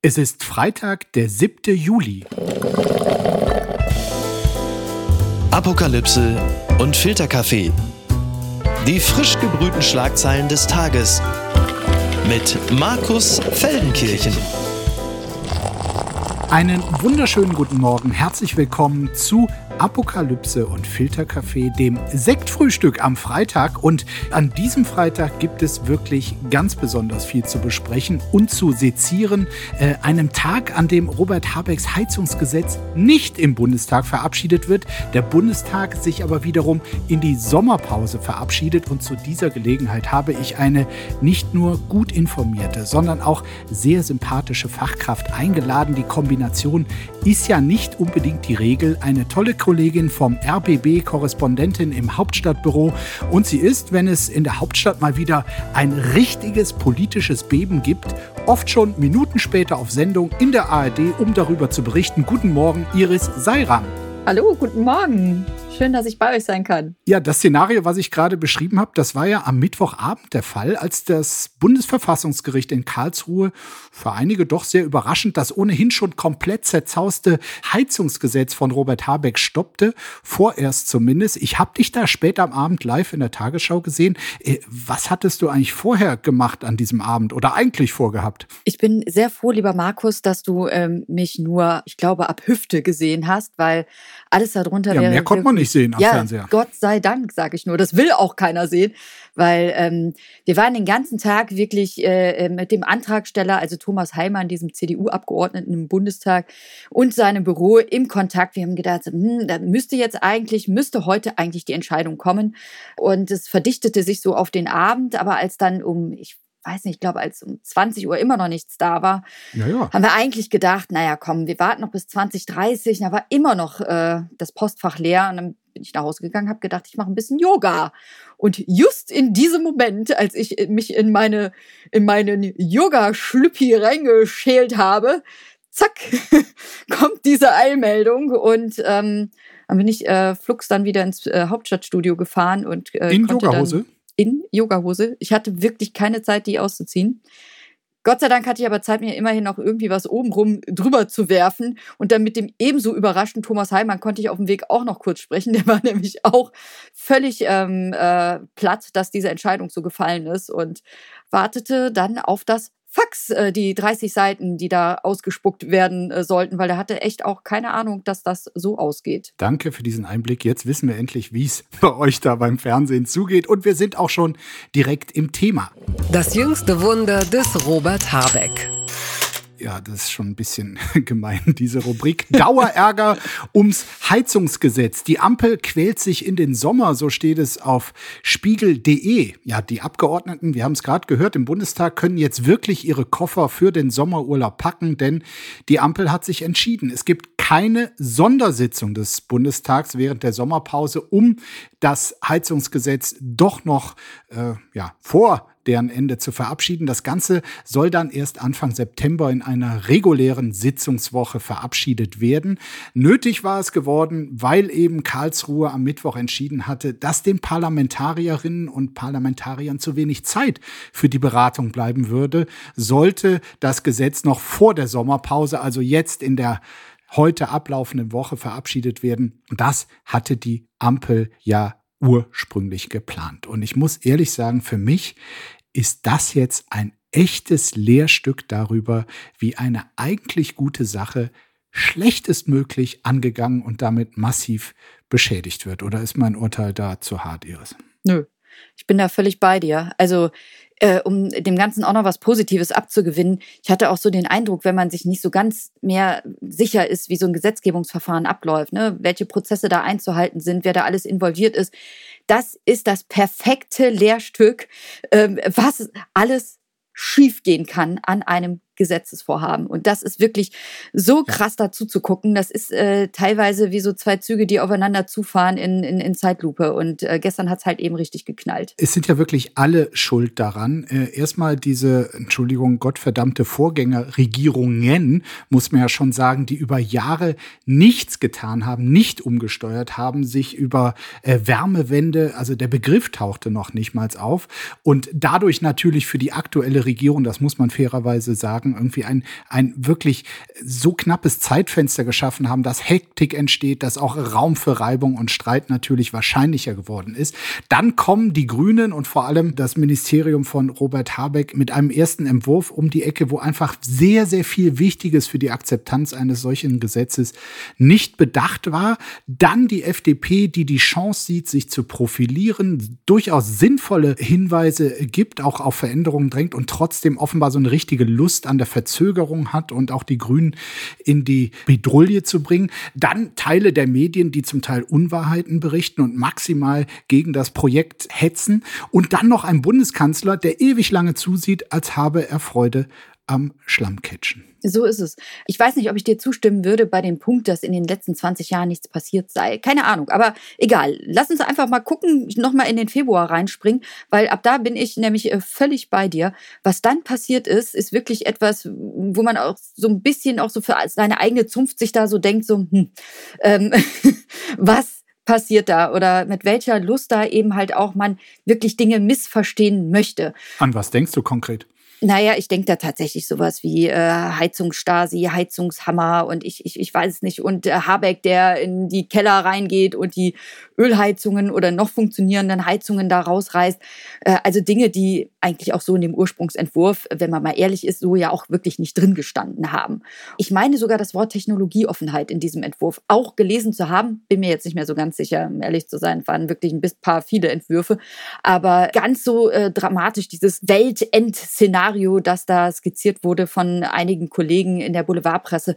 Es ist Freitag, der 7. Juli. Apokalypse und Filterkaffee. Die frisch gebrühten Schlagzeilen des Tages mit Markus Feldenkirchen. Einen wunderschönen guten Morgen. Herzlich willkommen zu Apokalypse und Filterkaffee, dem Sektfrühstück am Freitag. Und an diesem Freitag gibt es wirklich ganz besonders viel zu besprechen und zu sezieren. Äh, einem Tag, an dem Robert Habecks Heizungsgesetz nicht im Bundestag verabschiedet wird, der Bundestag sich aber wiederum in die Sommerpause verabschiedet. Und zu dieser Gelegenheit habe ich eine nicht nur gut informierte, sondern auch sehr sympathische Fachkraft eingeladen. Die Kombination ist ja nicht unbedingt die Regel. Eine tolle Kollegin vom RBB, Korrespondentin im Hauptstadtbüro. Und sie ist, wenn es in der Hauptstadt mal wieder ein richtiges politisches Beben gibt, oft schon Minuten später auf Sendung in der ARD, um darüber zu berichten. Guten Morgen, Iris Seiram. Hallo, guten Morgen. Schön, dass ich bei euch sein kann. Ja, das Szenario, was ich gerade beschrieben habe, das war ja am Mittwochabend der Fall, als das Bundesverfassungsgericht in Karlsruhe für einige doch sehr überraschend das ohnehin schon komplett zerzauste Heizungsgesetz von Robert Habeck stoppte, vorerst zumindest. Ich habe dich da später am Abend live in der Tagesschau gesehen. Äh, was hattest du eigentlich vorher gemacht an diesem Abend oder eigentlich vorgehabt? Ich bin sehr froh, lieber Markus, dass du ähm, mich nur, ich glaube, ab Hüfte gesehen hast, weil alles darunter ja, wäre. Mehr konnte man nicht sehen am ja, Fernseher. Gott sei Dank, sage ich nur. Das will auch keiner sehen, weil ähm, wir waren den ganzen Tag wirklich äh, äh mit dem Antragsteller, also Thomas Heimann, diesem CDU-Abgeordneten im Bundestag und seinem Büro im Kontakt. Wir haben gedacht, hm, da müsste jetzt eigentlich, müsste heute eigentlich die Entscheidung kommen. Und es verdichtete sich so auf den Abend, aber als dann um, ich weiß nicht, ich glaube, als um 20 Uhr immer noch nichts da war, ja, ja. haben wir eigentlich gedacht, naja, komm, wir warten noch bis 2030. Da war immer noch äh, das Postfach leer und dann bin ich nach Hause gegangen, habe gedacht, ich mache ein bisschen Yoga. Und just in diesem Moment, als ich mich in meine in meinen Yoga-Schlüppi reingeschält habe, zack, kommt diese Eilmeldung und ähm, dann bin ich äh, flugs dann wieder ins äh, Hauptstadtstudio gefahren und äh, in Yogahose in Yogahose. Ich hatte wirklich keine Zeit, die auszuziehen. Gott sei Dank hatte ich aber Zeit, mir immerhin noch irgendwie was obenrum drüber zu werfen. Und dann mit dem ebenso überraschten Thomas Heimann konnte ich auf dem Weg auch noch kurz sprechen. Der war nämlich auch völlig ähm, äh, platt, dass diese Entscheidung so gefallen ist und wartete dann auf das Fax, äh, die 30 Seiten, die da ausgespuckt werden äh, sollten, weil er hatte echt auch keine Ahnung, dass das so ausgeht. Danke für diesen Einblick. Jetzt wissen wir endlich, wie es bei euch da beim Fernsehen zugeht. Und wir sind auch schon direkt im Thema. Das jüngste Wunder des Robert Habeck ja, das ist schon ein bisschen gemein, diese Rubrik. Dauerärger ums Heizungsgesetz. Die Ampel quält sich in den Sommer, so steht es auf spiegel.de. Ja, die Abgeordneten, wir haben es gerade gehört, im Bundestag können jetzt wirklich ihre Koffer für den Sommerurlaub packen, denn die Ampel hat sich entschieden. Es gibt keine Sondersitzung des Bundestags während der Sommerpause, um das Heizungsgesetz doch noch äh, ja, vor deren Ende zu verabschieden. Das Ganze soll dann erst Anfang September in einer regulären Sitzungswoche verabschiedet werden. Nötig war es geworden, weil eben Karlsruhe am Mittwoch entschieden hatte, dass den Parlamentarierinnen und Parlamentariern zu wenig Zeit für die Beratung bleiben würde, sollte das Gesetz noch vor der Sommerpause, also jetzt in der heute ablaufenden Woche verabschiedet werden. Das hatte die Ampel ja ursprünglich geplant. Und ich muss ehrlich sagen, für mich ist das jetzt ein echtes Lehrstück darüber, wie eine eigentlich gute Sache schlechtestmöglich angegangen und damit massiv beschädigt wird. Oder ist mein Urteil da zu hart, Iris? Nö, ich bin da völlig bei dir. Also äh, um dem Ganzen auch noch was Positives abzugewinnen. Ich hatte auch so den Eindruck, wenn man sich nicht so ganz mehr sicher ist, wie so ein Gesetzgebungsverfahren abläuft, ne? welche Prozesse da einzuhalten sind, wer da alles involviert ist, das ist das perfekte Lehrstück, ähm, was alles schiefgehen kann an einem Gesetzesvorhaben. Und das ist wirklich so krass dazu zu gucken. Das ist äh, teilweise wie so zwei Züge, die aufeinander zufahren in, in, in Zeitlupe. Und äh, gestern hat es halt eben richtig geknallt. Es sind ja wirklich alle schuld daran. Äh, erstmal diese, Entschuldigung, gottverdammte Vorgängerregierungen, muss man ja schon sagen, die über Jahre nichts getan haben, nicht umgesteuert haben, sich über äh, Wärmewende, also der Begriff tauchte noch nicht mal auf. Und dadurch natürlich für die aktuelle Regierung, das muss man fairerweise sagen, Tagen irgendwie ein, ein wirklich so knappes Zeitfenster geschaffen haben, dass Hektik entsteht, dass auch Raum für Reibung und Streit natürlich wahrscheinlicher geworden ist. Dann kommen die Grünen und vor allem das Ministerium von Robert Habeck mit einem ersten Entwurf um die Ecke, wo einfach sehr, sehr viel Wichtiges für die Akzeptanz eines solchen Gesetzes nicht bedacht war. Dann die FDP, die die Chance sieht, sich zu profilieren, durchaus sinnvolle Hinweise gibt, auch auf Veränderungen drängt und trotzdem offenbar so eine richtige Lust an der Verzögerung hat und auch die Grünen in die Bedrulle zu bringen. Dann Teile der Medien, die zum Teil Unwahrheiten berichten und maximal gegen das Projekt hetzen. Und dann noch ein Bundeskanzler, der ewig lange zusieht, als habe er Freude am Schlammcatchen. So ist es. Ich weiß nicht, ob ich dir zustimmen würde bei dem Punkt, dass in den letzten 20 Jahren nichts passiert sei. Keine Ahnung, aber egal. Lass uns einfach mal gucken, nochmal in den Februar reinspringen, weil ab da bin ich nämlich äh, völlig bei dir. Was dann passiert ist, ist wirklich etwas, wo man auch so ein bisschen auch so für seine eigene Zunft sich da so denkt, so, hm, ähm, was passiert da oder mit welcher Lust da eben halt auch man wirklich Dinge missverstehen möchte. An was denkst du konkret? Naja, ich denke da tatsächlich sowas wie äh, Heizungsstasi, Heizungshammer und ich, ich, ich weiß es nicht. Und äh, Habeck, der in die Keller reingeht und die Ölheizungen oder noch funktionierenden Heizungen da rausreißt. Äh, also Dinge, die eigentlich auch so in dem Ursprungsentwurf, wenn man mal ehrlich ist, so ja auch wirklich nicht drin gestanden haben. Ich meine sogar das Wort Technologieoffenheit in diesem Entwurf auch gelesen zu haben. Bin mir jetzt nicht mehr so ganz sicher, um ehrlich zu sein. Waren wirklich ein paar viele Entwürfe. Aber ganz so äh, dramatisch, dieses Weltendszenario Szenario, das da skizziert wurde von einigen Kollegen in der Boulevardpresse,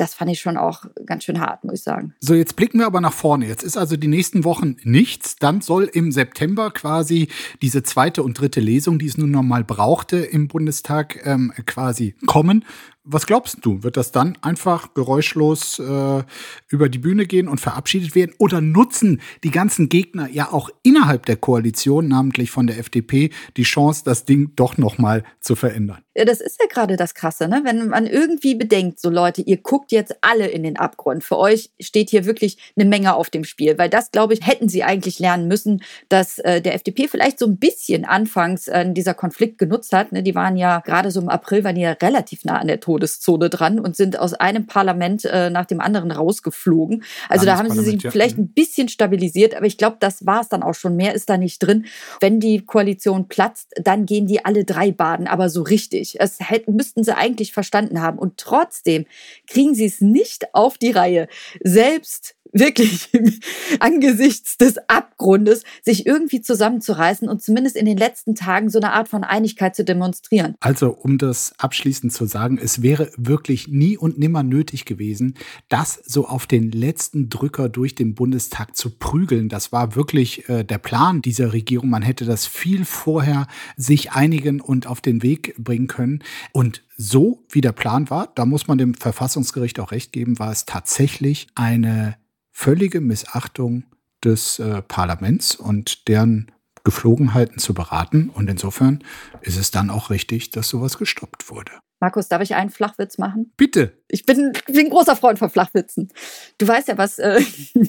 das fand ich schon auch ganz schön hart, muss ich sagen. So, jetzt blicken wir aber nach vorne. Jetzt ist also die nächsten Wochen nichts. Dann soll im September quasi diese zweite und dritte Lesung, die es nun noch mal brauchte im Bundestag, ähm, quasi kommen. Was glaubst du? Wird das dann einfach geräuschlos äh, über die Bühne gehen und verabschiedet werden? Oder nutzen die ganzen Gegner ja auch innerhalb der Koalition, namentlich von der FDP, die Chance, das Ding doch noch mal zu verändern? Das ist ja gerade das Krasse, ne? Wenn man irgendwie bedenkt, so Leute, ihr guckt jetzt alle in den Abgrund. Für euch steht hier wirklich eine Menge auf dem Spiel, weil das, glaube ich, hätten sie eigentlich lernen müssen, dass äh, der FDP vielleicht so ein bisschen anfangs äh, dieser Konflikt genutzt hat. Ne? Die waren ja gerade so im April, waren die ja relativ nah an der Todeszone dran und sind aus einem Parlament äh, nach dem anderen rausgeflogen. Also da haben sie sich vielleicht mhm. ein bisschen stabilisiert, aber ich glaube, das war es dann auch schon. Mehr ist da nicht drin. Wenn die Koalition platzt, dann gehen die alle drei baden, aber so richtig richtig. Es hätten, müssten sie eigentlich verstanden haben. Und trotzdem kriegen sie es nicht auf die Reihe, selbst wirklich angesichts des Abgrundes sich irgendwie zusammenzureißen und zumindest in den letzten Tagen so eine Art von Einigkeit zu demonstrieren. Also, um das abschließend zu sagen, es wäre wirklich nie und nimmer nötig gewesen, das so auf den letzten Drücker durch den Bundestag zu prügeln. Das war wirklich äh, der Plan dieser Regierung. Man hätte das viel vorher sich einigen und auf den Weg bringen können. Und so wie der Plan war, da muss man dem Verfassungsgericht auch recht geben, war es tatsächlich eine völlige Missachtung des äh, Parlaments und deren Geflogenheiten zu beraten. Und insofern ist es dann auch richtig, dass sowas gestoppt wurde. Markus, darf ich einen Flachwitz machen? Bitte. Ich bin, bin ein großer Freund von Flachwitzen. Du weißt ja, was äh,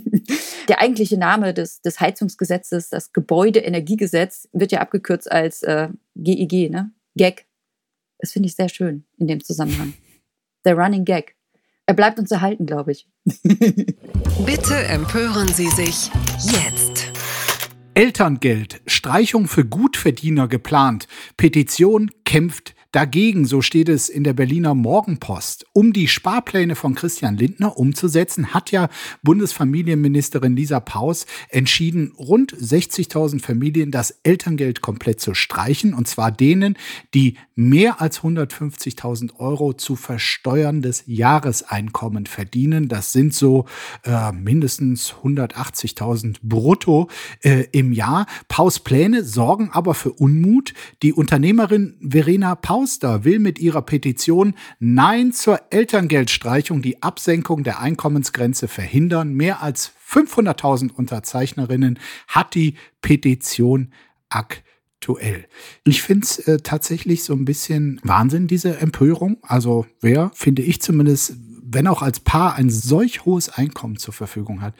der eigentliche Name des, des Heizungsgesetzes, das Gebäudeenergiegesetz, wird ja abgekürzt als äh, GEG, ne? Gag. Das finde ich sehr schön in dem Zusammenhang. Der Running Gag. Er bleibt uns erhalten, glaube ich. Bitte empören Sie sich jetzt. Elterngeld, Streichung für Gutverdiener geplant. Petition kämpft Dagegen, so steht es in der Berliner Morgenpost, um die Sparpläne von Christian Lindner umzusetzen, hat ja Bundesfamilienministerin Lisa Paus entschieden, rund 60.000 Familien das Elterngeld komplett zu streichen, und zwar denen, die mehr als 150.000 Euro zu versteuerndes Jahreseinkommen verdienen. Das sind so äh, mindestens 180.000 brutto äh, im Jahr. Paus Pläne sorgen aber für Unmut. Die Unternehmerin Verena Paus Auster will mit ihrer Petition Nein zur Elterngeldstreichung die Absenkung der Einkommensgrenze verhindern. Mehr als 500.000 Unterzeichnerinnen hat die Petition aktuell. Ich finde es äh, tatsächlich so ein bisschen Wahnsinn, diese Empörung. Also wer, finde ich zumindest, wenn auch als Paar ein solch hohes Einkommen zur Verfügung hat,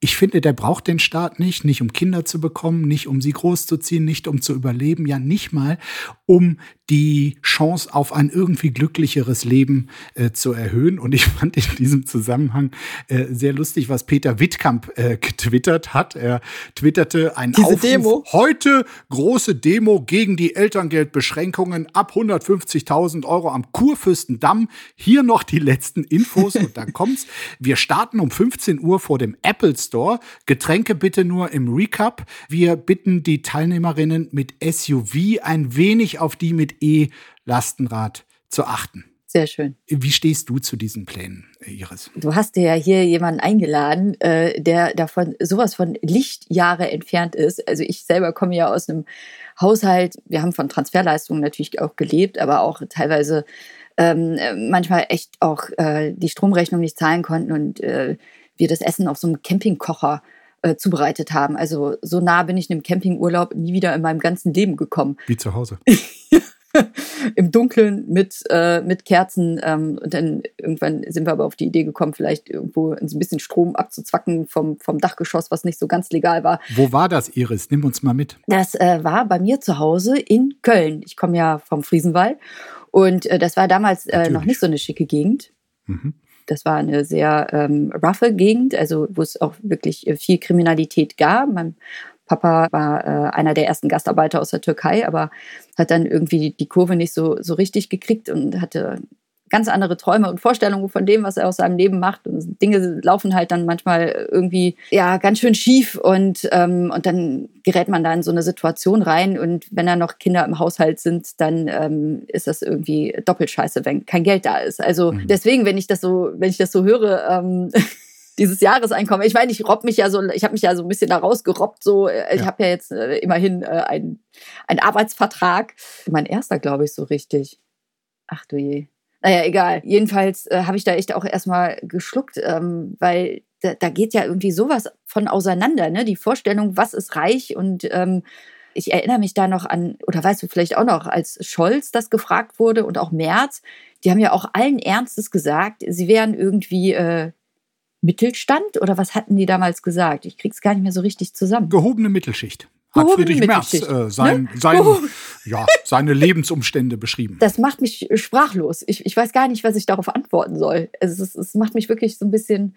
ich finde, der braucht den Staat nicht, nicht um Kinder zu bekommen, nicht um sie großzuziehen, nicht um zu überleben, ja nicht mal um die Chance auf ein irgendwie glücklicheres Leben äh, zu erhöhen. Und ich fand in diesem Zusammenhang äh, sehr lustig, was Peter Wittkamp äh, getwittert hat. Er twitterte ein Diese Aufruf, Demo? heute große Demo gegen die Elterngeldbeschränkungen ab 150.000 Euro am Kurfürstendamm. Hier noch die letzten Infos und dann kommt's. Wir starten um 15 Uhr vor dem Apple Store. Getränke bitte nur im Recap. Wir bitten die Teilnehmerinnen mit SUV ein wenig auf die mit E-Lastenrad zu achten. Sehr schön. Wie stehst du zu diesen Plänen, Iris? Du hast dir ja hier jemanden eingeladen, äh, der davon sowas von Lichtjahre entfernt ist. Also ich selber komme ja aus einem Haushalt, wir haben von Transferleistungen natürlich auch gelebt, aber auch teilweise ähm, manchmal echt auch äh, die Stromrechnung nicht zahlen konnten und äh, wir das Essen auf so einem Campingkocher äh, zubereitet haben. Also so nah bin ich einem Campingurlaub nie wieder in meinem ganzen Leben gekommen. Wie zu Hause. Im Dunkeln mit, äh, mit Kerzen. Ähm, und dann irgendwann sind wir aber auf die Idee gekommen, vielleicht irgendwo ein bisschen Strom abzuzwacken vom, vom Dachgeschoss, was nicht so ganz legal war. Wo war das, Iris? Nimm uns mal mit. Das äh, war bei mir zu Hause in Köln. Ich komme ja vom Friesenwald. Und äh, das war damals äh, noch nicht so eine schicke Gegend. Mhm. Das war eine sehr ähm, roughe Gegend, also wo es auch wirklich äh, viel Kriminalität gab. Mein Papa war äh, einer der ersten Gastarbeiter aus der Türkei, aber hat dann irgendwie die Kurve nicht so, so richtig gekriegt und hatte ganz andere Träume und Vorstellungen von dem, was er aus seinem Leben macht. Und Dinge laufen halt dann manchmal irgendwie ja ganz schön schief und, ähm, und dann gerät man da in so eine Situation rein. Und wenn da noch Kinder im Haushalt sind, dann ähm, ist das irgendwie doppelt scheiße, wenn kein Geld da ist. Also deswegen, wenn ich das so, wenn ich das so höre, ähm, dieses Jahreseinkommen. Ich meine, ich robb mich ja so, ich habe mich ja so ein bisschen da rausgerobbt. So, Äh, ich Ja. habe ja jetzt äh, immerhin äh, einen Arbeitsvertrag. Mein erster, glaube ich, so richtig. Ach du je. Naja, egal. Jedenfalls äh, habe ich da echt auch erstmal geschluckt, ähm, weil da, da geht ja irgendwie sowas von auseinander, ne? Die Vorstellung, was ist reich und ähm, ich erinnere mich da noch an, oder weißt du vielleicht auch noch, als Scholz das gefragt wurde und auch Merz, die haben ja auch allen Ernstes gesagt, sie wären irgendwie äh, Mittelstand oder was hatten die damals gesagt? Ich krieg's gar nicht mehr so richtig zusammen. Gehobene Mittelschicht. Hat Friedrich Merz äh, sein, ne? sein, ja, seine Lebensumstände beschrieben. Das macht mich sprachlos. Ich, ich weiß gar nicht, was ich darauf antworten soll. Es, ist, es macht mich wirklich so ein bisschen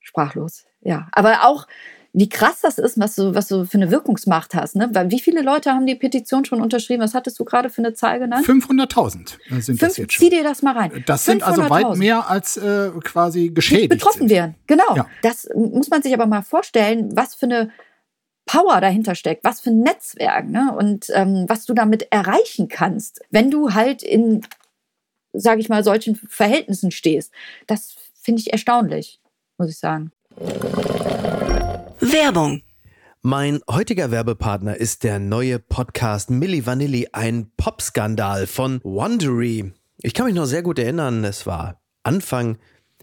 sprachlos. Ja, aber auch wie krass das ist, was du, was du für eine Wirkungsmacht hast. Ne? Weil Wie viele Leute haben die Petition schon unterschrieben? Was hattest du gerade für eine Zahl genannt? 500.000 äh, sind das Fünf, jetzt zieh schon. dir das mal rein. Das sind also weit 500.000. mehr als äh, quasi die geschädigt. betroffen sind. wären. Genau. Ja. Das muss man sich aber mal vorstellen, was für eine Power dahinter steckt, was für ein Netzwerk ne? und ähm, was du damit erreichen kannst, wenn du halt in, sage ich mal, solchen Verhältnissen stehst. Das finde ich erstaunlich, muss ich sagen. Werbung. Mein heutiger Werbepartner ist der neue Podcast Milli Vanilli, ein Popskandal von Wondery. Ich kann mich noch sehr gut erinnern, es war Anfang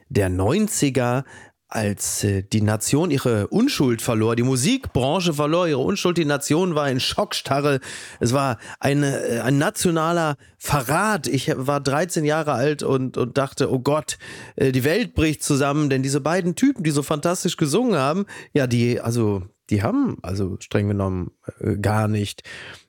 der 90er, als äh, die Nation ihre Unschuld verlor, die Musikbranche verlor ihre Unschuld, die Nation war in Schockstarre. Es war eine, äh, ein nationaler Verrat. Ich war 13 Jahre alt und, und dachte, oh Gott, äh, die Welt bricht zusammen, denn diese beiden Typen, die so fantastisch gesungen haben, ja, die, also, die haben also streng genommen gar nicht.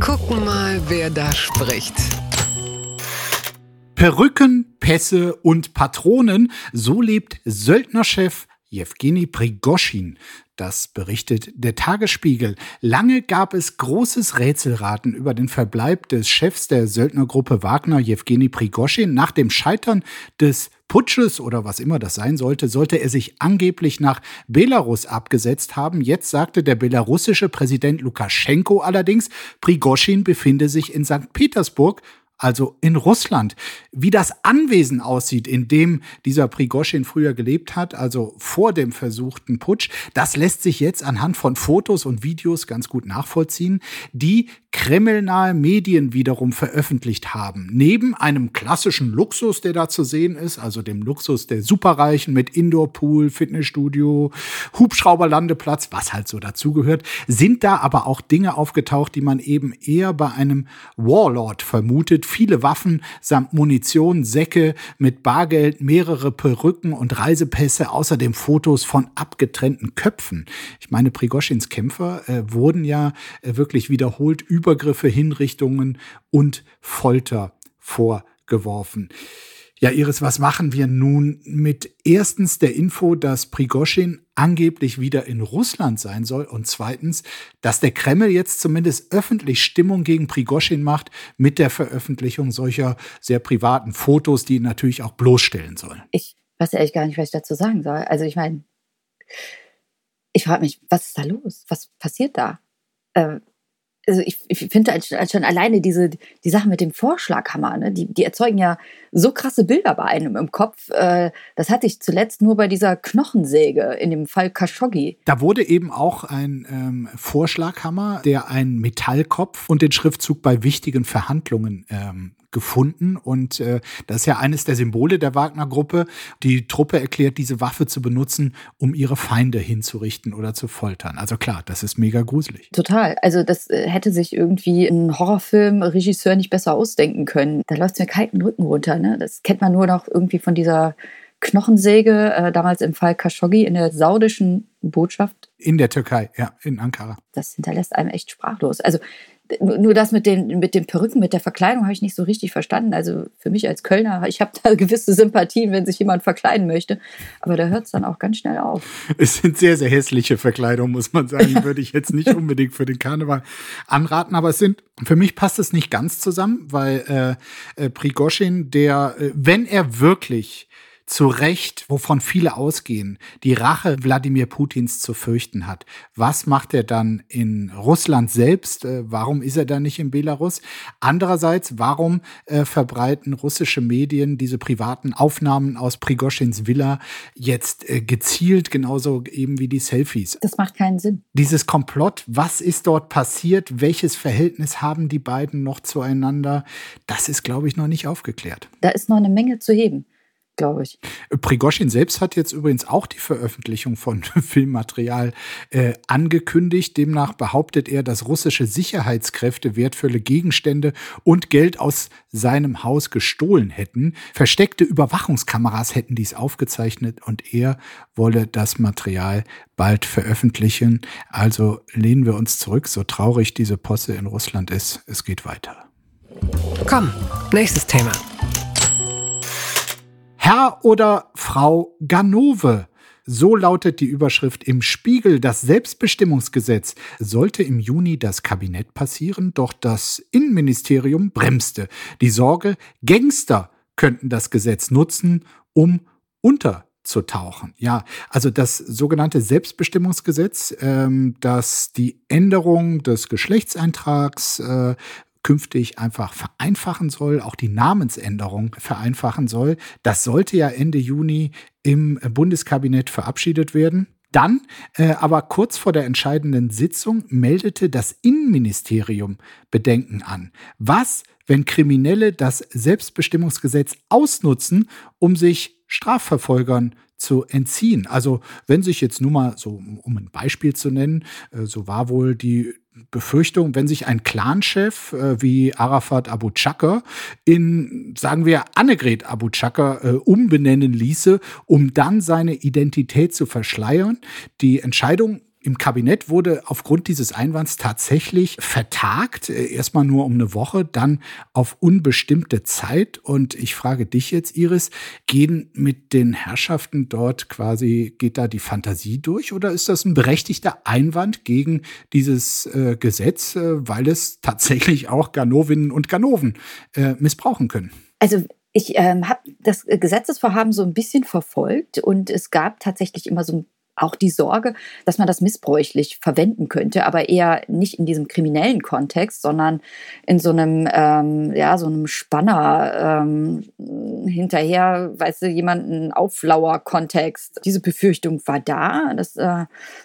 Gucken mal, wer da spricht. Perücken, Pässe und Patronen, so lebt Söldnerchef Jewgeni Prigoschin. Das berichtet der Tagesspiegel. Lange gab es großes Rätselraten über den Verbleib des Chefs der Söldnergruppe Wagner, Jewgeni Prigoschin. Nach dem Scheitern des Putsches oder was immer das sein sollte, sollte er sich angeblich nach Belarus abgesetzt haben. Jetzt sagte der belarussische Präsident Lukaschenko allerdings, Prigoschin befinde sich in St. Petersburg also in Russland. Wie das Anwesen aussieht, in dem dieser Prigoschin früher gelebt hat, also vor dem versuchten Putsch, das lässt sich jetzt anhand von Fotos und Videos ganz gut nachvollziehen, die kremlnahe Medien wiederum veröffentlicht haben. Neben einem klassischen Luxus, der da zu sehen ist, also dem Luxus der Superreichen mit Indoor-Pool, Fitnessstudio, Hubschrauberlandeplatz, was halt so dazugehört, sind da aber auch Dinge aufgetaucht, die man eben eher bei einem Warlord vermutet. Viele Waffen samt Munition, Säcke mit Bargeld, mehrere Perücken und Reisepässe, außerdem Fotos von abgetrennten Köpfen. Ich meine, Prigoschins Kämpfer äh, wurden ja äh, wirklich wiederholt über Übergriffe, Hinrichtungen und Folter vorgeworfen. Ja, Iris, was machen wir nun mit erstens der Info, dass Prigoschin angeblich wieder in Russland sein soll und zweitens, dass der Kreml jetzt zumindest öffentlich Stimmung gegen Prigoschin macht mit der Veröffentlichung solcher sehr privaten Fotos, die ihn natürlich auch bloßstellen sollen. Ich weiß ehrlich gar nicht, was ich dazu sagen soll. Also ich meine, ich frage mich, was ist da los? Was passiert da? Äh, also ich, ich finde als schon alleine diese die Sache mit dem Vorschlaghammer, ne, die, die erzeugen ja so krasse Bilder bei einem im Kopf. Äh, das hatte ich zuletzt nur bei dieser Knochensäge in dem Fall Khashoggi. Da wurde eben auch ein ähm, Vorschlaghammer, der einen Metallkopf und den Schriftzug bei wichtigen Verhandlungen ähm, gefunden. Und äh, das ist ja eines der Symbole der Wagner-Gruppe. Die Truppe erklärt, diese Waffe zu benutzen, um ihre Feinde hinzurichten oder zu foltern. Also klar, das ist mega gruselig. Total. Also das äh, hätte sich irgendwie ein Horrorfilm-Regisseur nicht besser ausdenken können. Da läuft mir kalten Rücken runter. Ne? Das kennt man nur noch irgendwie von dieser Knochensäge, äh, damals im Fall Khashoggi in der saudischen Botschaft. In der Türkei, ja, in Ankara. Das hinterlässt einem echt sprachlos. Also nur das mit den, mit den Perücken, mit der Verkleidung habe ich nicht so richtig verstanden. Also für mich als Kölner, ich habe da gewisse Sympathien, wenn sich jemand verkleiden möchte. Aber da hört es dann auch ganz schnell auf. Es sind sehr, sehr hässliche Verkleidungen, muss man sagen. Würde ich jetzt nicht unbedingt für den Karneval anraten. Aber es sind, für mich passt es nicht ganz zusammen, weil äh, äh, Prigoschin, der, äh, wenn er wirklich zu Recht, wovon viele ausgehen, die Rache Wladimir Putins zu fürchten hat. Was macht er dann in Russland selbst? Äh, warum ist er dann nicht in Belarus? Andererseits, warum äh, verbreiten russische Medien diese privaten Aufnahmen aus Prigoschins Villa jetzt äh, gezielt, genauso eben wie die Selfies? Das macht keinen Sinn. Dieses Komplott, was ist dort passiert? Welches Verhältnis haben die beiden noch zueinander? Das ist, glaube ich, noch nicht aufgeklärt. Da ist noch eine Menge zu heben glaube ich. Prigoschin selbst hat jetzt übrigens auch die Veröffentlichung von Filmmaterial äh, angekündigt. Demnach behauptet er, dass russische Sicherheitskräfte wertvolle Gegenstände und Geld aus seinem Haus gestohlen hätten. Versteckte Überwachungskameras hätten dies aufgezeichnet und er wolle das Material bald veröffentlichen. Also lehnen wir uns zurück, so traurig diese Posse in Russland ist. Es geht weiter. Komm, nächstes Thema. Herr oder Frau Ganove. So lautet die Überschrift im Spiegel. Das Selbstbestimmungsgesetz sollte im Juni das Kabinett passieren, doch das Innenministerium bremste. Die Sorge, Gangster könnten das Gesetz nutzen, um unterzutauchen. Ja, also das sogenannte Selbstbestimmungsgesetz, ähm, das die Änderung des Geschlechtseintrags äh, künftig einfach vereinfachen soll, auch die Namensänderung vereinfachen soll. Das sollte ja Ende Juni im Bundeskabinett verabschiedet werden. Dann, äh, aber kurz vor der entscheidenden Sitzung, meldete das Innenministerium Bedenken an. Was, wenn Kriminelle das Selbstbestimmungsgesetz ausnutzen, um sich Strafverfolgern zu entziehen. Also wenn sich jetzt nur mal so, um ein Beispiel zu nennen, äh, so war wohl die Befürchtung, wenn sich ein Clanchef äh, wie Arafat Abu Chaka in, sagen wir, Annegret Abu Chaka äh, umbenennen ließe, um dann seine Identität zu verschleiern. Die Entscheidung im Kabinett wurde aufgrund dieses Einwands tatsächlich vertagt, äh, erstmal nur um eine Woche, dann auf unbestimmte Zeit. Und ich frage dich jetzt, Iris, gehen mit den Herrschaften dort quasi, geht da die Fantasie durch oder ist das ein berechtigter Einwand gegen dieses äh, Gesetz, äh, weil es tatsächlich auch Ganovinnen und Ganoven äh, missbrauchen können? Also ich ähm, habe das Gesetzesvorhaben so ein bisschen verfolgt und es gab tatsächlich immer so ein auch die Sorge, dass man das missbräuchlich verwenden könnte, aber eher nicht in diesem kriminellen Kontext, sondern in so einem, ähm, ja, so einem Spanner ähm, hinterher, weißt du, jemanden Auflauer-Kontext. Diese Befürchtung war da. Das äh,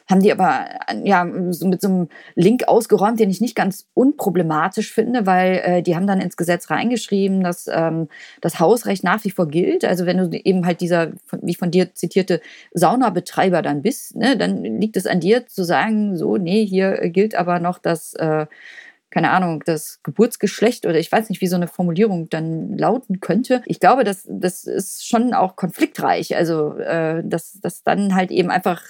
haben die aber ja so mit so einem Link ausgeräumt, den ich nicht ganz unproblematisch finde, weil äh, die haben dann ins Gesetz reingeschrieben, dass ähm, das Hausrecht nach wie vor gilt. Also wenn du eben halt dieser, wie von dir zitierte Saunabetreiber dann bist, ne, dann liegt es an dir zu sagen, so, nee, hier gilt aber noch das, äh, keine Ahnung, das Geburtsgeschlecht oder ich weiß nicht, wie so eine Formulierung dann lauten könnte. Ich glaube, das, das ist schon auch konfliktreich. Also, äh, dass, dass dann halt eben einfach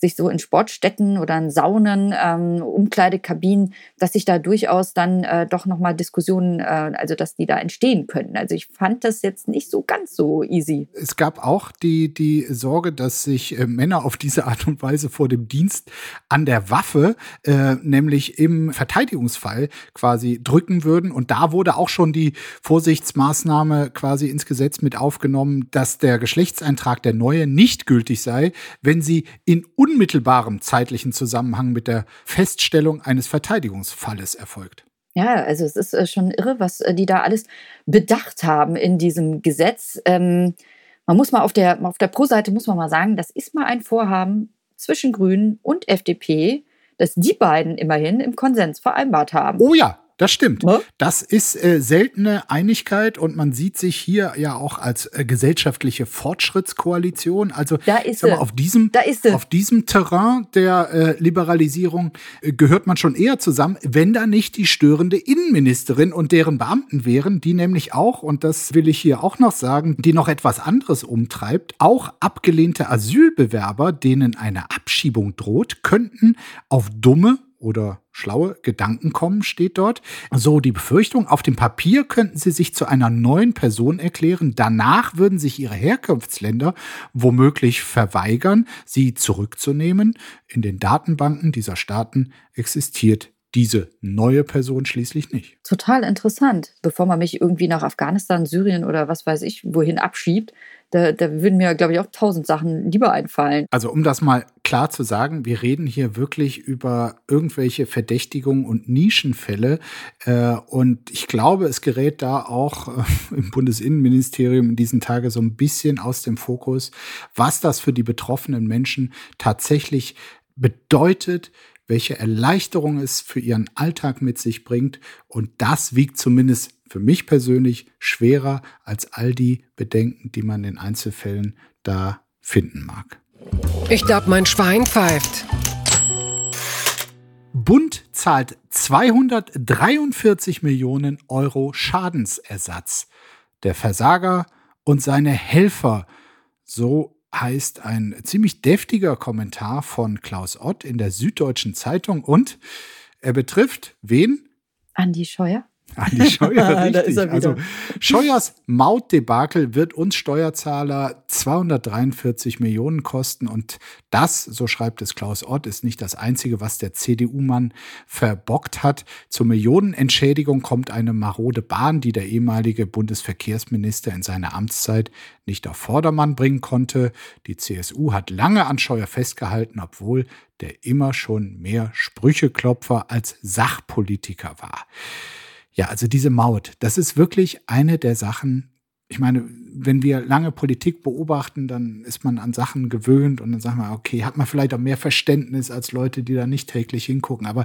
sich so in Sportstätten oder in Saunen, ähm, Umkleidekabinen, dass sich da durchaus dann äh, doch nochmal Diskussionen, äh, also dass die da entstehen können. Also ich fand das jetzt nicht so ganz so easy. Es gab auch die, die Sorge, dass sich äh, Männer auf diese Art und Weise vor dem Dienst an der Waffe, äh, nämlich im Verteidigungsfall quasi drücken würden. Und da wurde auch schon die Vorsichtsmaßnahme quasi ins Gesetz mit aufgenommen, dass der Geschlechtseintrag der neue nicht gültig sei, wenn sie in unmittelbarem zeitlichen Zusammenhang mit der Feststellung eines Verteidigungsfalles erfolgt. Ja, also es ist äh, schon irre, was äh, die da alles bedacht haben in diesem Gesetz. Ähm, man muss mal auf der, auf der Pro-Seite muss man mal sagen, das ist mal ein Vorhaben zwischen Grünen und FDP, dass die beiden immerhin im Konsens vereinbart haben. Oh ja, das stimmt. Ja? Das ist äh, seltene Einigkeit und man sieht sich hier ja auch als äh, gesellschaftliche Fortschrittskoalition. Also da ist mal, auf diesem auf diesem Terrain der äh, Liberalisierung äh, gehört man schon eher zusammen, wenn da nicht die störende Innenministerin und deren Beamten wären, die nämlich auch und das will ich hier auch noch sagen, die noch etwas anderes umtreibt, auch abgelehnte Asylbewerber, denen eine Abschiebung droht, könnten auf dumme oder schlaue Gedanken kommen, steht dort. So die Befürchtung, auf dem Papier könnten sie sich zu einer neuen Person erklären. Danach würden sich ihre Herkunftsländer womöglich verweigern, sie zurückzunehmen. In den Datenbanken dieser Staaten existiert diese neue Person schließlich nicht. Total interessant. Bevor man mich irgendwie nach Afghanistan, Syrien oder was weiß ich wohin abschiebt, da, da würden mir, glaube ich, auch tausend Sachen lieber einfallen. Also um das mal klar zu sagen, wir reden hier wirklich über irgendwelche Verdächtigungen und Nischenfälle. Äh, und ich glaube, es gerät da auch äh, im Bundesinnenministerium in diesen Tagen so ein bisschen aus dem Fokus, was das für die betroffenen Menschen tatsächlich bedeutet, welche Erleichterung es für ihren Alltag mit sich bringt. Und das wiegt zumindest für mich persönlich schwerer als all die Bedenken, die man in Einzelfällen da finden mag. Ich glaube, mein Schwein pfeift. Bund zahlt 243 Millionen Euro Schadensersatz. Der Versager und seine Helfer, so heißt ein ziemlich deftiger Kommentar von Klaus Ott in der Süddeutschen Zeitung und er betrifft wen? Andi Scheuer. Andi Scheuer, richtig. also Scheuers Mautdebakel wird uns Steuerzahler 243 Millionen kosten und das, so schreibt es Klaus Ott, ist nicht das Einzige, was der CDU-Mann verbockt hat. Zur Millionenentschädigung kommt eine marode Bahn, die der ehemalige Bundesverkehrsminister in seiner Amtszeit nicht auf Vordermann bringen konnte. Die CSU hat lange an Scheuer festgehalten, obwohl der immer schon mehr Sprücheklopfer als Sachpolitiker war. Ja, also diese Maut, das ist wirklich eine der Sachen, ich meine, wenn wir lange Politik beobachten, dann ist man an Sachen gewöhnt und dann sagt man, okay, hat man vielleicht auch mehr Verständnis als Leute, die da nicht täglich hingucken. Aber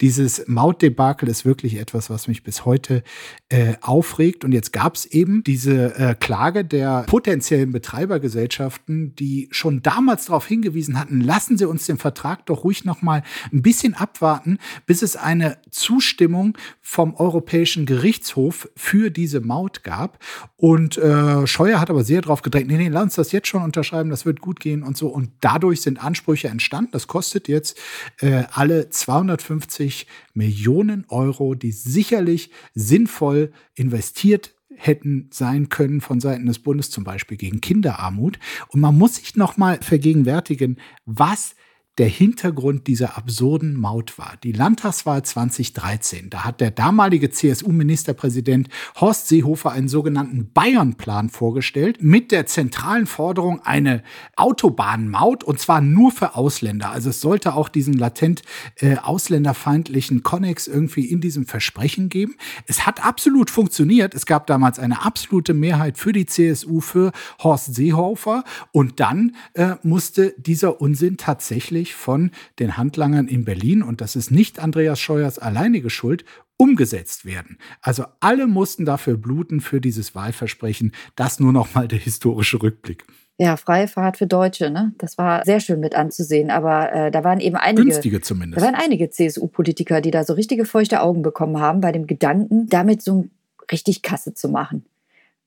dieses Mautdebakel ist wirklich etwas, was mich bis heute äh, aufregt. Und jetzt gab es eben diese äh, Klage der potenziellen Betreibergesellschaften, die schon damals darauf hingewiesen hatten, lassen Sie uns den Vertrag doch ruhig noch mal ein bisschen abwarten, bis es eine Zustimmung vom Europäischen Gerichtshof für diese Maut gab. Und äh, Scheuer hat aber sehr darauf gedrängt, nee, nee, lass uns das jetzt schon unterschreiben, das wird gut gehen und so. Und dadurch sind Ansprüche entstanden. Das kostet jetzt äh, alle 250 Millionen Euro, die sicherlich sinnvoll investiert hätten sein können von Seiten des Bundes, zum Beispiel gegen Kinderarmut. Und man muss sich noch mal vergegenwärtigen, was der Hintergrund dieser absurden Maut war. Die Landtagswahl 2013, da hat der damalige CSU-Ministerpräsident Horst Seehofer einen sogenannten Bayern-Plan vorgestellt mit der zentralen Forderung eine Autobahnmaut und zwar nur für Ausländer. Also es sollte auch diesen latent äh, ausländerfeindlichen Konnex irgendwie in diesem Versprechen geben. Es hat absolut funktioniert. Es gab damals eine absolute Mehrheit für die CSU, für Horst Seehofer und dann äh, musste dieser Unsinn tatsächlich tatsächlich von den Handlangern in Berlin, und das ist nicht Andreas Scheuers alleinige Schuld, umgesetzt werden. Also alle mussten dafür bluten für dieses Wahlversprechen. Das nur noch mal der historische Rückblick. Ja, freie Fahrt für Deutsche, ne? Das war sehr schön mit anzusehen. Aber äh, da waren eben einige. Günstige zumindest. Da waren einige CSU-Politiker, die da so richtige feuchte Augen bekommen haben bei dem Gedanken, damit so richtig Kasse zu machen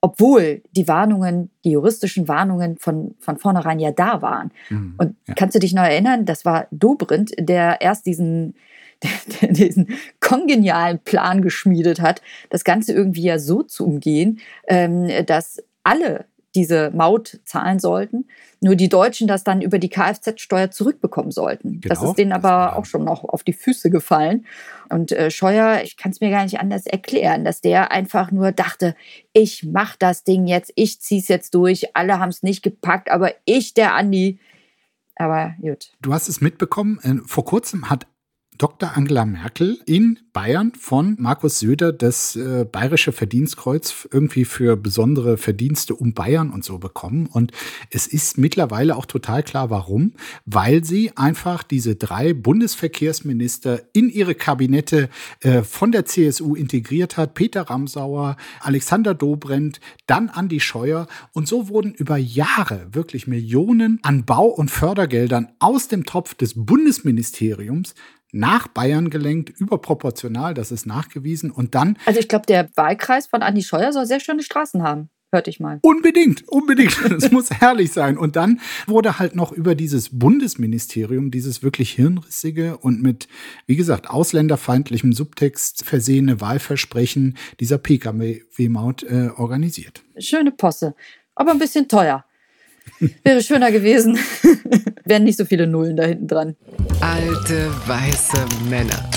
obwohl die Warnungen, die juristischen Warnungen von, von vornherein ja da waren. Mhm, und ja. kannst du dich noch erinnern, das war Dobrindt, der erst diesen, der, diesen kongenialen Plan geschmiedet hat, das Ganze irgendwie ja so zu umgehen, ähm, dass alle diese Maut zahlen sollten, nur die Deutschen das dann über die Kfz-Steuer zurückbekommen sollten. Genau, das ist denen aber auch schon noch auf die Füße gefallen. Und äh, Scheuer, ich kann es mir gar nicht anders erklären, dass der einfach nur dachte, ich mach das Ding jetzt, ich zieh's jetzt durch, alle haben es nicht gepackt, aber ich, der Andi, aber gut. Du hast es mitbekommen, äh, vor kurzem hat Dr. Angela Merkel in Bayern von Markus Söder das äh, Bayerische Verdienstkreuz irgendwie für besondere Verdienste um Bayern und so bekommen. Und es ist mittlerweile auch total klar, warum. Weil sie einfach diese drei Bundesverkehrsminister in ihre Kabinette äh, von der CSU integriert hat. Peter Ramsauer, Alexander Dobrindt, dann Andi Scheuer. Und so wurden über Jahre wirklich Millionen an Bau- und Fördergeldern aus dem Topf des Bundesministeriums nach Bayern gelenkt, überproportional, das ist nachgewiesen. Und dann. Also ich glaube, der Wahlkreis von Andi Scheuer soll sehr schöne Straßen haben. Hörte ich mal. Unbedingt, unbedingt. Das muss herrlich sein. Und dann wurde halt noch über dieses Bundesministerium, dieses wirklich hirnrissige und mit, wie gesagt, ausländerfeindlichem Subtext versehene Wahlversprechen dieser Pkw-Maut äh, organisiert. Schöne Posse, aber ein bisschen teuer. Wäre schöner gewesen. Wären nicht so viele Nullen da hinten dran. Alte weiße Männer.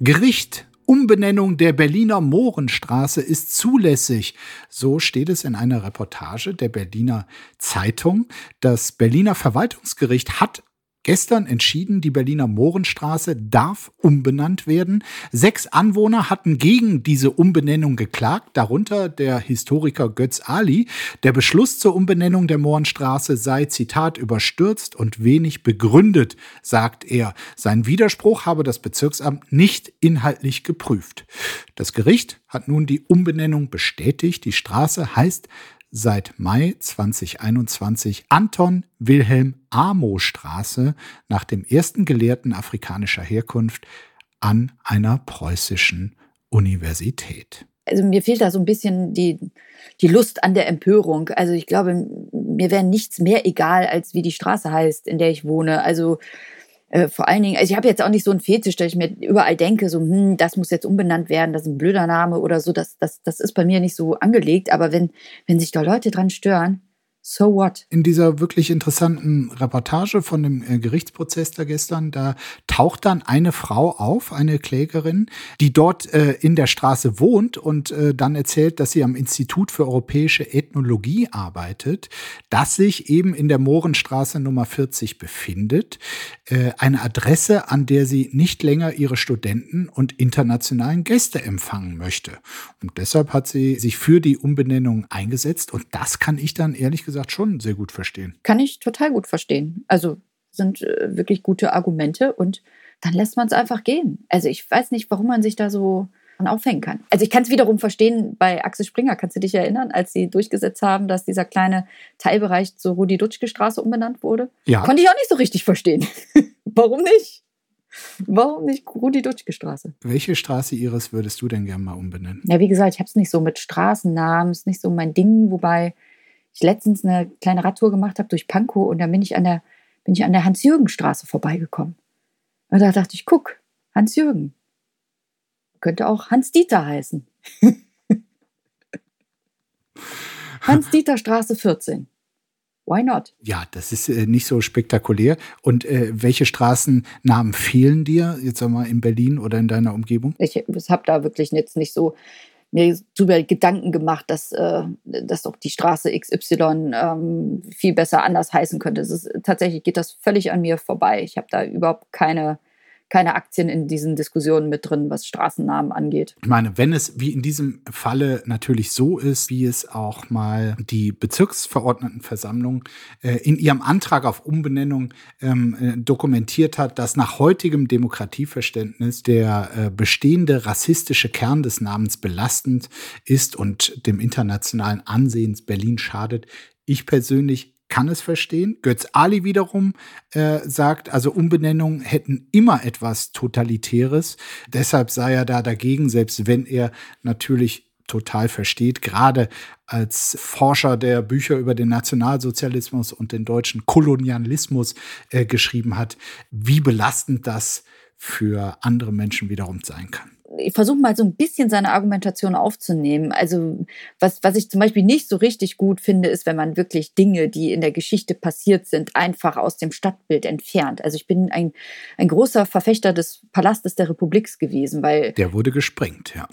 Gericht. Umbenennung der Berliner Mohrenstraße ist zulässig. So steht es in einer Reportage der Berliner Zeitung. Das Berliner Verwaltungsgericht hat gestern entschieden, die Berliner Mohrenstraße darf umbenannt werden. Sechs Anwohner hatten gegen diese Umbenennung geklagt, darunter der Historiker Götz Ali. Der Beschluss zur Umbenennung der Mohrenstraße sei, Zitat, überstürzt und wenig begründet, sagt er. Sein Widerspruch habe das Bezirksamt nicht inhaltlich geprüft. Das Gericht hat nun die Umbenennung bestätigt. Die Straße heißt seit Mai 2021 Anton Wilhelm Amo Straße nach dem ersten Gelehrten afrikanischer Herkunft an einer preußischen Universität. Also mir fehlt da so ein bisschen die, die Lust an der Empörung. Also ich glaube, mir wäre nichts mehr egal, als wie die Straße heißt, in der ich wohne. Also äh, vor allen Dingen, also ich habe jetzt auch nicht so einen Fetisch, dass ich mir überall denke, so, hm, das muss jetzt umbenannt werden, das ist ein blöder Name oder so. Das, das, das ist bei mir nicht so angelegt. Aber wenn, wenn sich da Leute dran stören, So what? In dieser wirklich interessanten Reportage von dem äh, Gerichtsprozess da gestern, da taucht dann eine Frau auf, eine Klägerin, die dort äh, in der Straße wohnt und äh, dann erzählt, dass sie am Institut für europäische Ethnologie arbeitet, das sich eben in der Mohrenstraße Nummer 40 befindet. Äh, eine Adresse, an der sie nicht länger ihre Studenten und internationalen Gäste empfangen möchte. Und deshalb hat sie sich für die Umbenennung eingesetzt und das kann ich dann ehrlich gesagt gesagt schon sehr gut verstehen. Kann ich total gut verstehen. Also sind äh, wirklich gute Argumente und dann lässt man es einfach gehen. Also ich weiß nicht, warum man sich da so aufhängen kann. Also ich kann es wiederum verstehen bei Axel Springer, kannst du dich erinnern, als sie durchgesetzt haben, dass dieser kleine Teilbereich zur Rudi-Dutschke-Straße umbenannt wurde? Ja. Konnte ich auch nicht so richtig verstehen. warum nicht? Warum nicht Rudi-Dutschke-Straße? Welche Straße Iris würdest du denn gerne mal umbenennen? Ja, wie gesagt, ich habe es nicht so mit Straßennamen, ist nicht so mein Ding, wobei ich letztens eine kleine Radtour gemacht habe durch Pankow und dann bin ich an der, bin ich an der Hans-Jürgen-Straße vorbeigekommen. Und da dachte ich, guck, Hans-Jürgen. Könnte auch Hans-Dieter heißen. Hans-Dieter-Straße 14. Why not? Ja, das ist äh, nicht so spektakulär. Und äh, welche Straßennamen fehlen dir, jetzt sag mal, in Berlin oder in deiner Umgebung? Ich habe da wirklich jetzt nicht so mir darüber Gedanken gemacht, dass, äh, dass doch die Straße XY ähm, viel besser anders heißen könnte. Ist, tatsächlich geht das völlig an mir vorbei. Ich habe da überhaupt keine keine Aktien in diesen Diskussionen mit drin, was Straßennamen angeht. Ich meine, wenn es wie in diesem Falle natürlich so ist, wie es auch mal die Bezirksverordnetenversammlung äh, in ihrem Antrag auf Umbenennung ähm, äh, dokumentiert hat, dass nach heutigem Demokratieverständnis der äh, bestehende rassistische Kern des Namens belastend ist und dem internationalen Ansehens Berlin schadet. Ich persönlich kann es verstehen. Götz Ali wiederum äh, sagt, also Umbenennungen hätten immer etwas Totalitäres. Deshalb sei er da dagegen, selbst wenn er natürlich total versteht, gerade als Forscher, der Bücher über den Nationalsozialismus und den deutschen Kolonialismus äh, geschrieben hat, wie belastend das für andere Menschen wiederum sein kann ich versuche mal so ein bisschen seine Argumentation aufzunehmen. Also was, was ich zum Beispiel nicht so richtig gut finde, ist, wenn man wirklich Dinge, die in der Geschichte passiert sind, einfach aus dem Stadtbild entfernt. Also ich bin ein, ein großer Verfechter des Palastes der Republik gewesen, weil... Der wurde gesprengt, ja.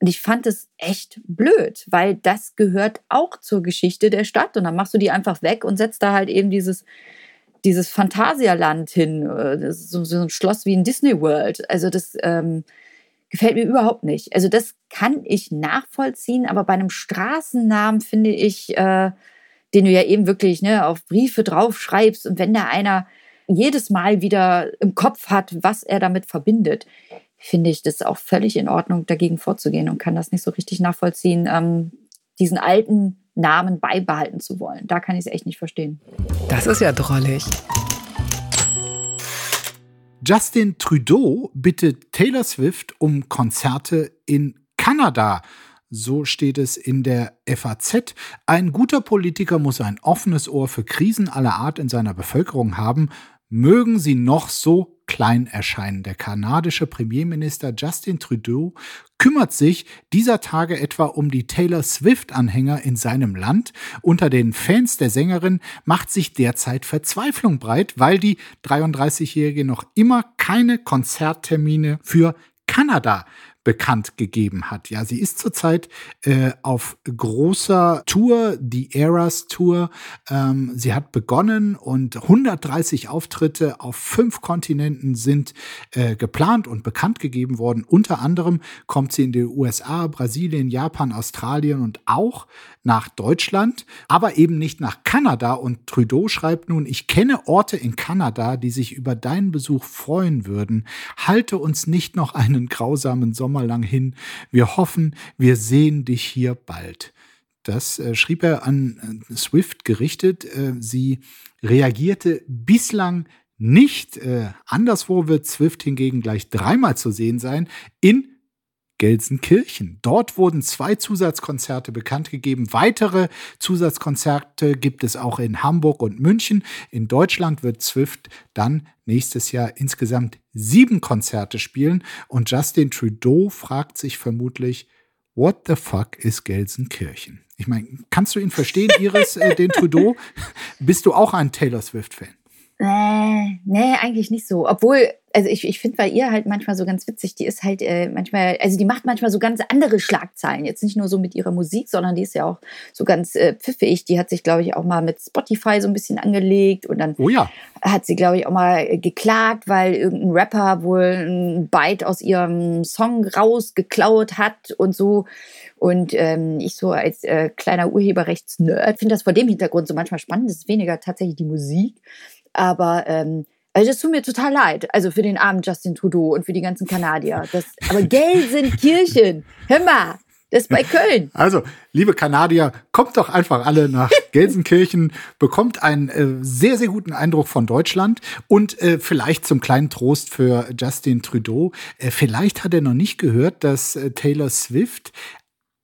Und ich fand es echt blöd, weil das gehört auch zur Geschichte der Stadt. Und dann machst du die einfach weg und setzt da halt eben dieses dieses Phantasialand hin, äh, so, ein Schloss wie in Disney World. Also das ähm, gefällt mir überhaupt nicht. Also das kann ich nachvollziehen, aber bei einem Straßennamen finde ich, äh, den du ja eben wirklich ne, auf Briefe draufschreibst und wenn da einer jedes Mal wieder im Kopf hat, was er damit verbindet, finde ich das auch völlig in Ordnung, dagegen vorzugehen und kann das nicht so richtig nachvollziehen, ähm, diesen alten Namen beibehalten zu wollen. Da kann ich es echt nicht verstehen. Das ist ja drollig. Justin Trudeau bittet Taylor Swift um Konzerte in Kanada. So steht es in der FAZ. Ein guter Politiker muss ein offenes Ohr für Krisen aller Art in seiner Bevölkerung haben. Mögen sie noch so klein erscheinen. Der kanadische Premierminister Justin Trudeau kümmert sich dieser Tage etwa um die Taylor Swift-Anhänger in seinem Land. Unter den Fans der Sängerin macht sich derzeit Verzweiflung breit, weil die 33-Jährige noch immer keine Konzerttermine für Kanada bekannt gegeben hat. Ja, sie ist zurzeit äh, auf großer Tour, die Eras Tour. Ähm, sie hat begonnen und 130 Auftritte auf fünf Kontinenten sind äh, geplant und bekannt gegeben worden. Unter anderem kommt sie in die USA, Brasilien, Japan, Australien und auch nach Deutschland, aber eben nicht nach Kanada. Und Trudeau schreibt nun, ich kenne Orte in Kanada, die sich über deinen Besuch freuen würden. Halte uns nicht noch einen grausamen Sommer lang hin. Wir hoffen, wir sehen dich hier bald. Das äh, schrieb er an äh, Swift gerichtet. Äh, sie reagierte bislang nicht. Äh, anderswo wird Swift hingegen gleich dreimal zu sehen sein. In Gelsenkirchen. Dort wurden zwei Zusatzkonzerte bekannt gegeben. Weitere Zusatzkonzerte gibt es auch in Hamburg und München. In Deutschland wird Swift dann nächstes Jahr insgesamt sieben Konzerte spielen. Und Justin Trudeau fragt sich vermutlich, What the fuck ist Gelsenkirchen? Ich meine, kannst du ihn verstehen, Iris, äh, den Trudeau? Bist du auch ein Taylor Swift-Fan? Äh, nee, eigentlich nicht so. Obwohl, also ich, ich finde bei ihr halt manchmal so ganz witzig, die ist halt äh, manchmal, also die macht manchmal so ganz andere Schlagzeilen. Jetzt nicht nur so mit ihrer Musik, sondern die ist ja auch so ganz äh, pfiffig. Die hat sich, glaube ich, auch mal mit Spotify so ein bisschen angelegt und dann oh ja. hat sie, glaube ich, auch mal geklagt, weil irgendein Rapper wohl ein Byte aus ihrem Song rausgeklaut hat und so. Und ähm, ich so als äh, kleiner Urheberrechtsnerd finde das vor dem Hintergrund so manchmal spannend. Das ist weniger tatsächlich die Musik aber ähm, also das tut mir total leid. Also für den armen Justin Trudeau und für die ganzen Kanadier. Das, aber Gelsenkirchen, hör mal, Das ist bei Köln. Also, liebe Kanadier, kommt doch einfach alle nach Gelsenkirchen, bekommt einen äh, sehr, sehr guten Eindruck von Deutschland und äh, vielleicht zum kleinen Trost für Justin Trudeau. Äh, vielleicht hat er noch nicht gehört, dass äh, Taylor Swift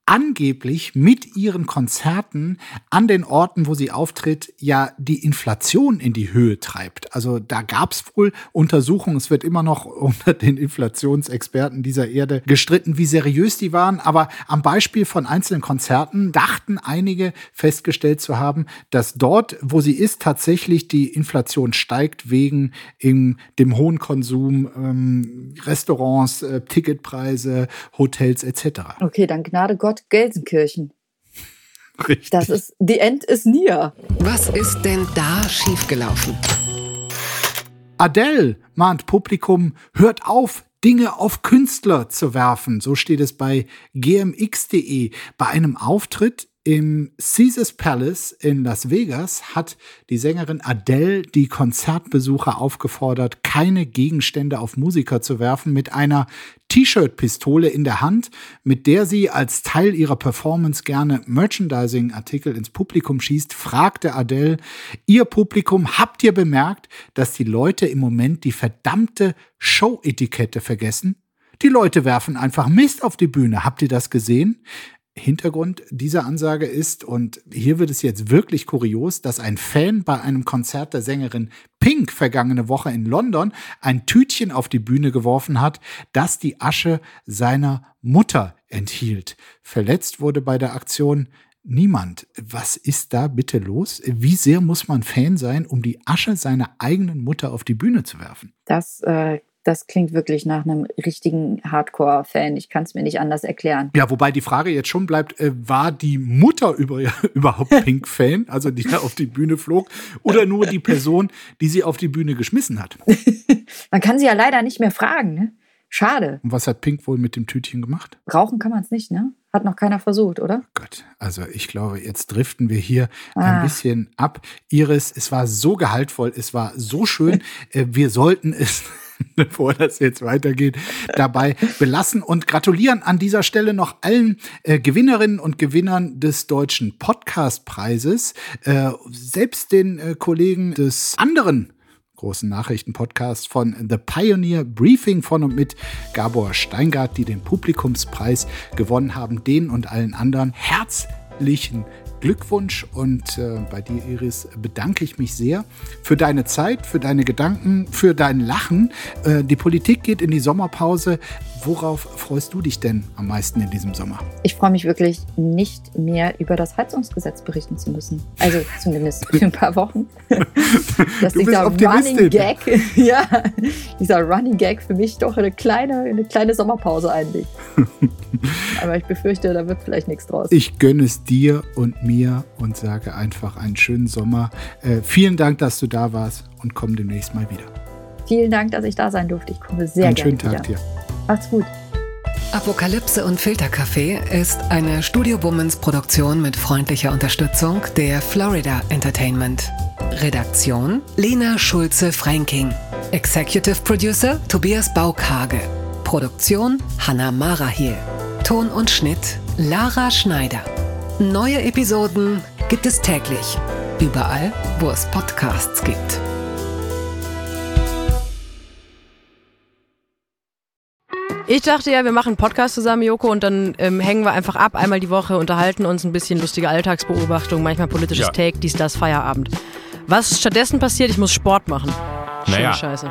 angeblich mit ihren Konzerten an den Orten, wo sie auftritt, ja die Inflation in die Höhe treibt. Also da gab es wohl Untersuchungen. Es wird immer noch unter den Inflationsexperten dieser Erde gestritten, wie seriös die waren. Aber am Beispiel von einzelnen Konzerten dachten einige festgestellt zu haben, dass dort, wo sie ist, tatsächlich die Inflation steigt wegen in dem hohen Konsum, ähm, Restaurants, äh, Ticketpreise, Hotels etc. Okay, dann Gnade Gott Gott Gelsenkirchen. Richtig. Das ist, the end is near. Was ist denn da schiefgelaufen? Adele mahnt Publikum, hört auf, Dinge auf Künstler zu werfen. So steht es bei gmx.de. Bei einem Auftritt im Caesars Palace in Las Vegas hat die Sängerin Adele die Konzertbesucher aufgefordert, keine Gegenstände auf Musiker zu werfen, mit einer T-Shirt-Pistole in der Hand, mit der sie als Teil ihrer Performance gerne Merchandising-Artikel ins Publikum schießt, fragte Adele, ihr Publikum, habt ihr bemerkt, dass die Leute im Moment die verdammte Show-Etikette vergessen? Die Leute werfen einfach Mist auf die Bühne. Habt ihr das gesehen? Hintergrund dieser Ansage ist, und hier wird es jetzt wirklich kurios, dass ein Fan bei einem Konzert der Sängerin Pink vergangene Woche in London ein Tütchen auf die Bühne geworfen hat, das die Asche seiner Mutter enthielt. Verletzt wurde bei der Aktion niemand. Was ist da bitte los? Wie sehr muss man Fan sein, um die Asche seiner eigenen Mutter auf die Bühne zu werfen? Das äh, das klingt wirklich nach einem richtigen Hardcore-Fan. Ich kann es mir nicht anders erklären. Ja, wobei die Frage jetzt schon bleibt, äh, war die Mutter über, überhaupt Pink-Fan, also die da auf die Bühne flog, oder nur die Person, die sie auf die Bühne geschmissen hat? man kann sie ja leider nicht mehr fragen, ne? Schade. Und was hat Pink wohl mit dem Tütchen gemacht? Rauchen kann man es nicht, ne? Hat noch keiner versucht, oder? Gott, also ich glaube, jetzt driften wir hier ah. ein bisschen ab. Iris, es war so gehaltvoll, es war so schön. Äh, wir sollten es bevor das jetzt weitergeht, dabei belassen. Und gratulieren an dieser Stelle noch allen äh, Gewinnerinnen und Gewinnern des Deutschen Podcastpreises, äh, selbst den äh, Kollegen des anderen großen Nachrichtenpodcasts von The Pioneer Briefing von und mit Gabor Steingart, die den Publikumspreis gewonnen haben, denen und allen anderen herzlichen Glückwunsch und äh, bei dir, Iris, bedanke ich mich sehr für deine Zeit, für deine Gedanken, für dein Lachen. Äh, die Politik geht in die Sommerpause. Worauf freust du dich denn am meisten in diesem Sommer? Ich freue mich wirklich nicht mehr über das Heizungsgesetz berichten zu müssen. Also zumindest für ein paar Wochen. Dass du dieser Running Gag, ja, dieser Running Gag für mich doch eine kleine, eine kleine Sommerpause einlegt. Aber ich befürchte, da wird vielleicht nichts draus. Ich gönne es dir und mir und sage einfach einen schönen Sommer. Äh, vielen Dank, dass du da warst und komm demnächst mal wieder. Vielen Dank, dass ich da sein durfte. Ich komme sehr einen gerne schönen Tag wieder. dir. Macht's gut. Apokalypse und Filterkaffee ist eine Studio Bummens Produktion mit freundlicher Unterstützung der Florida Entertainment. Redaktion Lena Schulze-Franking. Executive Producer Tobias Baukage. Produktion Hanna Marahiel. Ton und Schnitt Lara Schneider. Neue Episoden gibt es täglich. Überall, wo es Podcasts gibt. Ich dachte ja, wir machen einen Podcast zusammen, Joko, und dann ähm, hängen wir einfach ab, einmal die Woche, unterhalten uns ein bisschen lustige Alltagsbeobachtung, manchmal politisches ja. Take, dies, das, Feierabend. Was stattdessen passiert, ich muss Sport machen. Schöne naja, Scheiße.